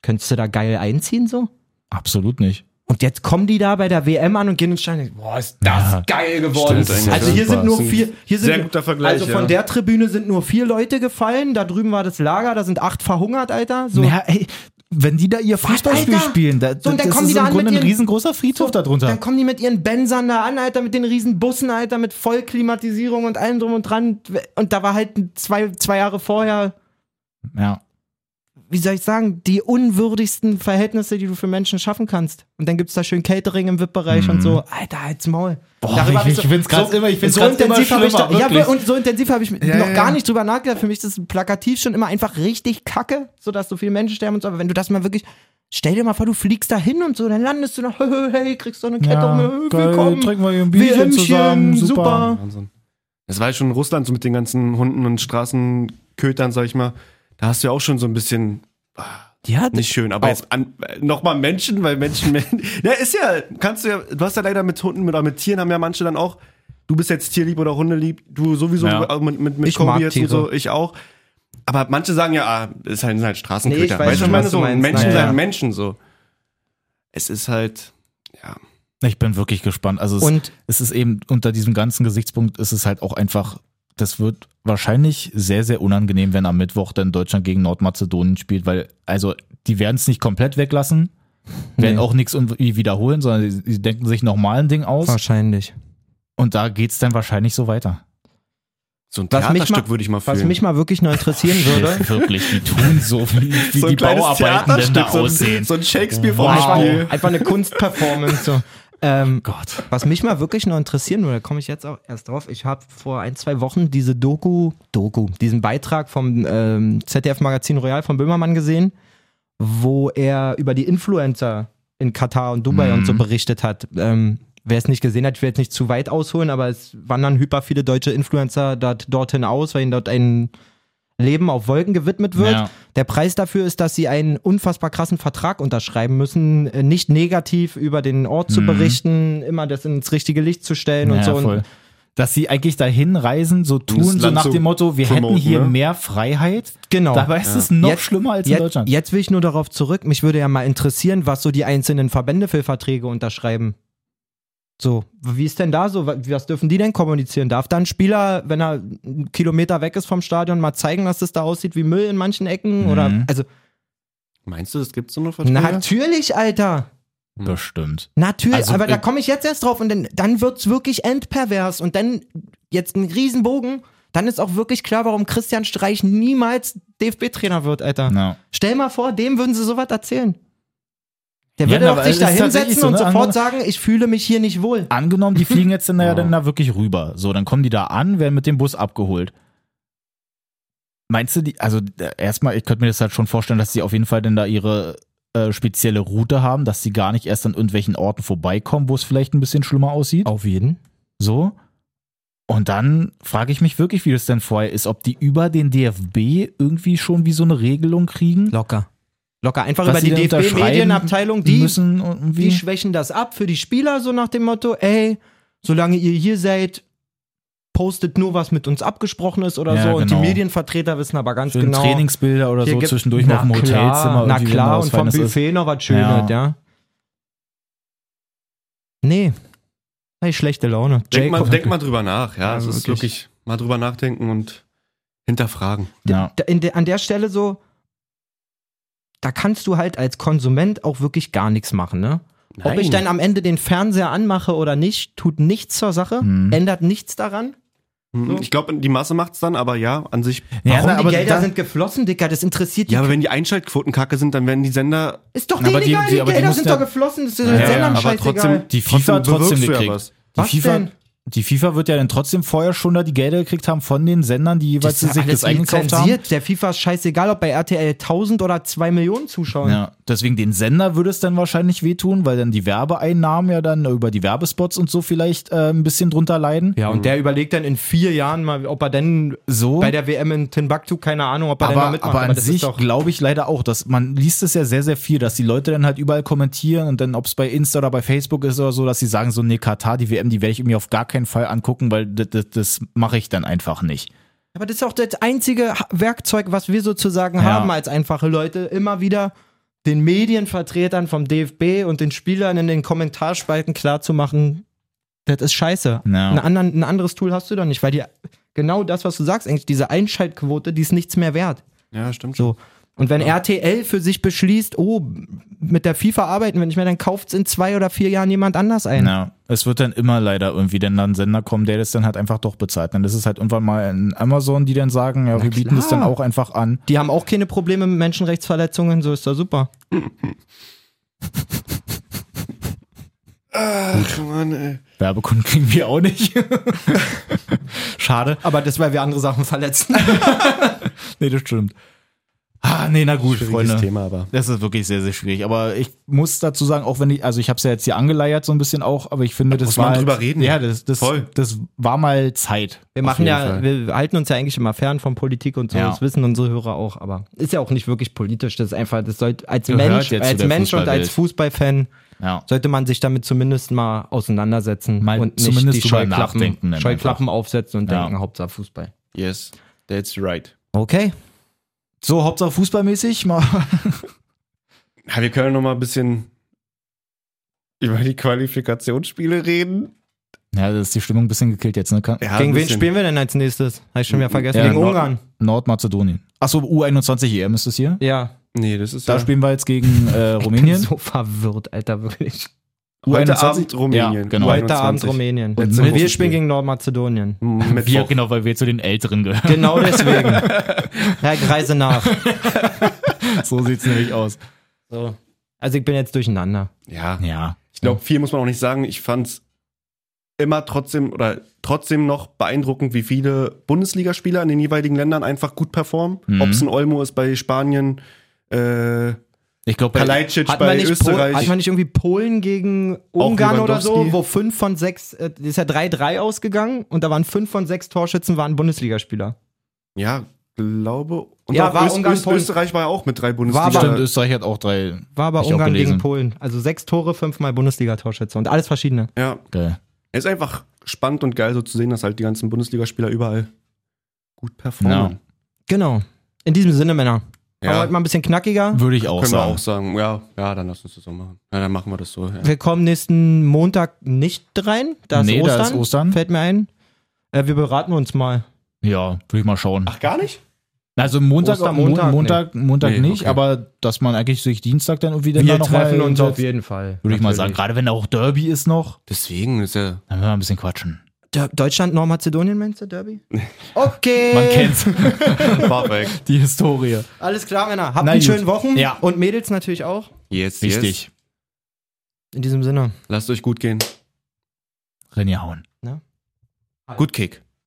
Könntest du da geil einziehen so? Absolut nicht. Und jetzt kommen die da bei der WM an und gehen ins Stadion. Boah, ist das Ja, geil geworden. also hier sind nur vier, hier sind sehr guter Vergleich, Also von ja. der Tribüne sind nur vier Leute gefallen. Da drüben war das Lager, da sind acht verhungert, Alter. So. Ja, ey, wenn die da ihr Fußballspiel Alter? spielen, da, So, und dann das kommen ist die da im Grunde ein riesengroßer Friedhof So, darunter. Dann kommen die mit ihren Bensern da an, Alter, mit den riesen Bussen, Alter, mit Vollklimatisierung und allem drum und dran. Und da war halt zwei, zwei Jahre vorher, ja. Wie soll ich sagen, die unwürdigsten Verhältnisse, die du für Menschen schaffen kannst. Und dann gibt's da schön Catering im VIP-Bereich und so. Alter, halt's Maul. Mhm. Boah, Darüber ich- hab ich find's grad immer- ich find's so intensiv hab ich da, ja, und so intensiv habe ich Ja, noch ja, gar ja. nicht drüber nachgedacht. Für mich ist das plakativ schon immer einfach richtig kacke, so dass so viele Menschen sterben und so. Aber wenn du das mal wirklich, stell dir mal vor, du fliegst da hin und so, dann landest du noch, hey, kriegst du eine Kette um, ja, hey, geil, willkommen. trinken wir hier ein Bierchen zusammen, super. super. Wahnsinn. Das war ja schon in Russland so mit den ganzen Hunden und Straßenkötern, sag ich mal. Da hast du ja auch schon so ein bisschen Ja, nicht schön, aber Auch- jetzt an, nochmal Menschen, weil Menschen, ja, ist ja, kannst du ja, du hast ja leider mit Hunden oder mit Tieren haben ja manche dann auch, du bist jetzt tierlieb oder Hundelieb, du sowieso Ja. mit, mit, mit Ich jetzt und Tiere. so, ich auch. Aber manche sagen ja, ah, ist halt, sind halt Straßenköter. Nee, ich weiß weißt schon, ich meine so, meinst. Menschen Naja. sind Menschen so. Es ist halt, ja. Ich bin wirklich gespannt. Also es, Und- es ist eben unter diesem ganzen Gesichtspunkt ist es halt auch einfach, das wird wahrscheinlich sehr, sehr unangenehm, wenn am Mittwoch dann Deutschland gegen Nordmazedonien spielt, weil also die werden es nicht komplett weglassen, werden Nee. auch nichts irgendwie wiederholen, sondern sie, denken sich nochmal ein Ding aus wahrscheinlich. und da geht's dann wahrscheinlich so weiter. So ein Was Theaterstück würde ich mal fühlen. Was mich mal wirklich noch interessieren würde, Wirklich, die tun so, wie, wie so die ein Bauarbeiten denn da so ein, aussehen. so ein Shakespeare Wow. einfach eine Kunstperformance. So. Ähm, Gott. was mich mal wirklich noch interessieren würde, da komme ich jetzt auch erst drauf. Ich habe vor ein, zwei Wochen diese Doku, Doku, diesen Beitrag vom ähm, ZDF-Magazin Royal von Böhmermann gesehen, wo er über die Influencer in Katar und Dubai und so berichtet hat. Ähm, Wer es nicht gesehen hat, ich will jetzt nicht zu weit ausholen, aber es wandern hyper viele deutsche Influencer dort, dorthin aus, weil ihnen dort ein Leben auf Wolken gewidmet wird. Ja. Der Preis dafür ist, dass sie einen unfassbar krassen Vertrag unterschreiben müssen, äh, nicht negativ über den Ort zu berichten, immer das ins richtige Licht zu stellen und Ja, so. voll. Und Dass sie eigentlich dahin reisen, so tun, so nach dem Motto, wir hätten hier ne? mehr Freiheit. genau. Dabei ist es noch Jetzt- schlimmer als in Jetzt, Deutschland. jetzt will ich nur darauf zurück. Mich würde ja mal interessieren, was so die einzelnen Verbände für Verträge unterschreiben. So, wie ist denn da so? Wa- Was dürfen die denn kommunizieren? Darf dann ein Spieler, wenn er einen Kilometer weg ist vom Stadion, mal zeigen, dass es da aussieht wie Müll in manchen Ecken? Oder Mhm. also Meinst du, das gibt so eine Verträge? natürlich, Alter. Bestimmt. Natürlich, Also, aber da komme ich jetzt erst drauf und dann, dann wird es wirklich endpervers und dann jetzt ein Riesenbogen. Dann ist auch wirklich klar, warum Christian Streich niemals DFB-Trainer wird, Alter. Ja. Stell mal vor, dem würden sie sowas erzählen. Der Ja, würde aber doch sich da hinsetzen so, und ne? sofort Andere- sagen, ich fühle mich hier nicht wohl. Angenommen, die fliegen jetzt dann, ja. Ja. dann da wirklich rüber. So, dann kommen die da an, werden mit dem Bus abgeholt. Meinst du, die, also äh, erstmal, ich könnte mir das halt schon vorstellen, dass sie auf jeden Fall dann da ihre äh, spezielle Route haben, dass sie gar nicht erst an irgendwelchen Orten vorbeikommen, wo es vielleicht ein bisschen schlimmer aussieht. Auf jeden. So. Und dann frage ich mich wirklich, wie das denn vorher ist, ob die über den DFB irgendwie schon wie so eine Regelung kriegen. Locker. Locker. Einfach dass über die DFB-Medienabteilung, die, müssen irgendwie. die schwächen das ab für die Spieler, so nach dem Motto, ey, solange ihr hier seid, postet nur, was mit uns abgesprochen ist oder Ja, so. Und die genau. Medienvertreter wissen aber ganz Schön genau. Trainingsbilder oder so zwischendurch noch im Na Hotelzimmer. Na klar, und was vom Feines ist. Buffet noch was Schönes, Ja. ja. Nee. Hey, schlechte Laune. Denk mal, denk mal drüber nach, ja. Ja, es ist wirklich. wirklich mal drüber nachdenken und hinterfragen. Ja. An der Stelle so, da kannst du halt als Konsument auch wirklich gar nichts machen, ne? Ob ich dann am Ende den Fernseher anmache oder nicht, tut nichts zur Sache, ändert nichts daran. Hm, Ich glaube, die Masse macht's dann, aber ja, an sich. Ja, Warum die aber Gelder da- sind geflossen, Dicker, das interessiert die Ja, aber wenn die Einschaltquoten kacke sind, dann werden die Sender. Ist doch Na, aber denen die- egal, die- die, die Gelder müssen sind ja- doch geflossen, das ist Ja, den ja, Sendern aber scheißegal. trotzdem, Die FIFA trotzdem bewirkst du ja gekriegt. was. Die Was FIFA, denn? Die FIFA wird ja dann trotzdem vorher schon da die Gelder gekriegt haben von den Sendern, die jeweils das sich das eingekauft haben. Der FIFA ist scheißegal, ob bei RTL 1000 oder 2 Millionen Zuschauern. Ja, deswegen den Sender würde es dann wahrscheinlich wehtun, weil dann die Werbeeinnahmen ja dann über die Werbespots und so vielleicht äh, ein bisschen drunter leiden. Ja, und der überlegt dann in vier Jahren mal, ob er denn So. bei der WM in Timbuktu, keine Ahnung, ob er denn da aber, mitmacht. aber an das sich glaube ich leider auch, dass man liest es ja sehr, sehr viel, dass die Leute dann halt überall kommentieren und dann, ob es bei Insta oder bei Facebook ist oder so, dass sie sagen, so, nee, Katar, die WM, die werde ich mir auf gar keinen Fall angucken, weil das, das, das mache ich dann einfach nicht. Aber das ist auch das einzige Werkzeug, was wir sozusagen Ja. haben als einfache Leute, immer wieder den Medienvertretern vom DFB und den Spielern in den Kommentarspalten klarzumachen, das ist scheiße. Ja. Ein, anderen, ein anderes Tool hast du doch nicht, weil die genau das, was du sagst, eigentlich diese Einschaltquote, die ist nichts mehr wert. Ja, stimmt schon. So. Und wenn RTL für sich beschließt, oh, mit der FIFA arbeiten wir nicht mehr, dann kauft es in zwei oder vier Jahren jemand anders ein. Ja, es wird dann immer leider irgendwie dann ein Sender kommen, der das dann halt einfach doch bezahlt. Dann ist es halt irgendwann mal ein Amazon, die dann sagen, ja, wir bieten das klar. dann auch einfach an. Die haben auch keine Probleme mit Menschenrechtsverletzungen, so ist doch super. Ach, Mann, ey. Werbekunden kriegen wir auch nicht. Schade. Aber das, weil wir andere Sachen verletzen. Nee, das stimmt. Ah, nee, na gut, Schwieriges Freunde. Thema, aber. Das ist wirklich sehr, sehr schwierig. Aber ich muss dazu sagen, auch wenn ich, also ich habe es ja jetzt hier angeleiert so ein bisschen auch, aber ich finde, das muss war man halt, drüber reden. Ja, das, das, Voll. das war mal Zeit. Wir machen ja, Fall. wir halten uns ja eigentlich immer fern von Politik und so. Ja. Das wissen unsere Hörer auch, aber ist ja auch nicht wirklich politisch. Das ist einfach, das sollte als Gehört Mensch, als Mensch und als. Fußballfan Ja. sollte man sich damit zumindest mal auseinandersetzen Mal und nicht zumindest die Scheuklappen, Scheuklappen aufsetzen und Ja. denken, Hauptsache Fußball. Yes, that's right. Okay. So, Hauptsache fußballmäßig mal. Ja, wir können noch mal ein bisschen über die Qualifikationsspiele reden. Ja, das ist die Stimmung ein bisschen gekillt jetzt, ne? Kann- Ja, Gegen wen spielen wir denn als nächstes? Habe ich schon wieder vergessen. Ja, Gegen Nord- Ungarn. Nordmazedonien. Achso, U21 EM ist das hier. Ja. Nee, das ist Da ja spielen wir jetzt gegen äh, Rumänien. So verwirrt, Alter, wirklich. Heute U21? Abend Rumänien. Ja, genau. Heute Abend 21. Rumänien. Und wir spielen Spiel. gegen Nordmazedonien. Mittwoch. Wir, genau, weil wir zu den Älteren gehören. Genau deswegen. Herr Greise nach. so sieht's nämlich aus. So. Also ich bin jetzt durcheinander. Ja, Ja. ich glaube, viel muss man auch nicht sagen. Ich fand's immer trotzdem oder trotzdem noch beeindruckend, wie viele Bundesligaspieler in den jeweiligen Ländern einfach gut performen. Mhm. Ob's ein Olmo ist bei Spanien, äh, Ich glaube, Kalajdzic Hat man, bei nicht Österreich. Pol hat man nicht irgendwie Polen gegen Ungarn oder so, wo fünf von sechs, äh, das ist ja 3-3 ausgegangen und da waren fünf von sechs Torschützen waren Bundesligaspieler. ja, glaube. Und Ja, war Öst, Ungarn, Öst, Polen. Österreich war ja auch mit drei Bundesliga. aber- Stimmt, Österreich hat auch drei. War aber Ungarn gegen Polen. Also sechs Tore, fünfmal Bundesliga-Torschütze und alles verschiedene. ja, Geil. ist einfach spannend und geil so zu sehen, dass halt die ganzen Bundesligaspieler überall gut performen. Genau. In diesem Sinne, Männer. Ja. Aber heute mal ein bisschen knackiger. Würde ich auch Können wir sagen. auch sagen. Ja, ja, dann lass uns das so machen. Ja, dann machen wir das so. Ja. Wir kommen nächsten Montag nicht rein. Da ist Nee, da Ostern. ist Ostern. Fällt mir ein. Äh, wir beraten uns mal. Ja, würde ich mal schauen. Ach, gar nicht? Also Montag, Ostermontag, Montag, Montag, Montag Nee, nicht, okay. aber dass man eigentlich sich Dienstag dann irgendwie dann Wir da noch treffen mal uns auf jeden Fall. Würde ich mal sagen, gerade wenn da auch Derby ist noch, Deswegen ist ja. dann werden wir ein bisschen quatschen. Der- Deutschland, Nordmazedonien, meinst du, Derby? Okay. Man kennt's. War weg. Die Historie. Alles klar, Männer. Habt Na einen gut. schönen Wochen. Ja. Und Mädels natürlich auch. Yes, Wichtig. yes. In diesem Sinne. Lasst euch gut gehen. René hauen. Gut Kick.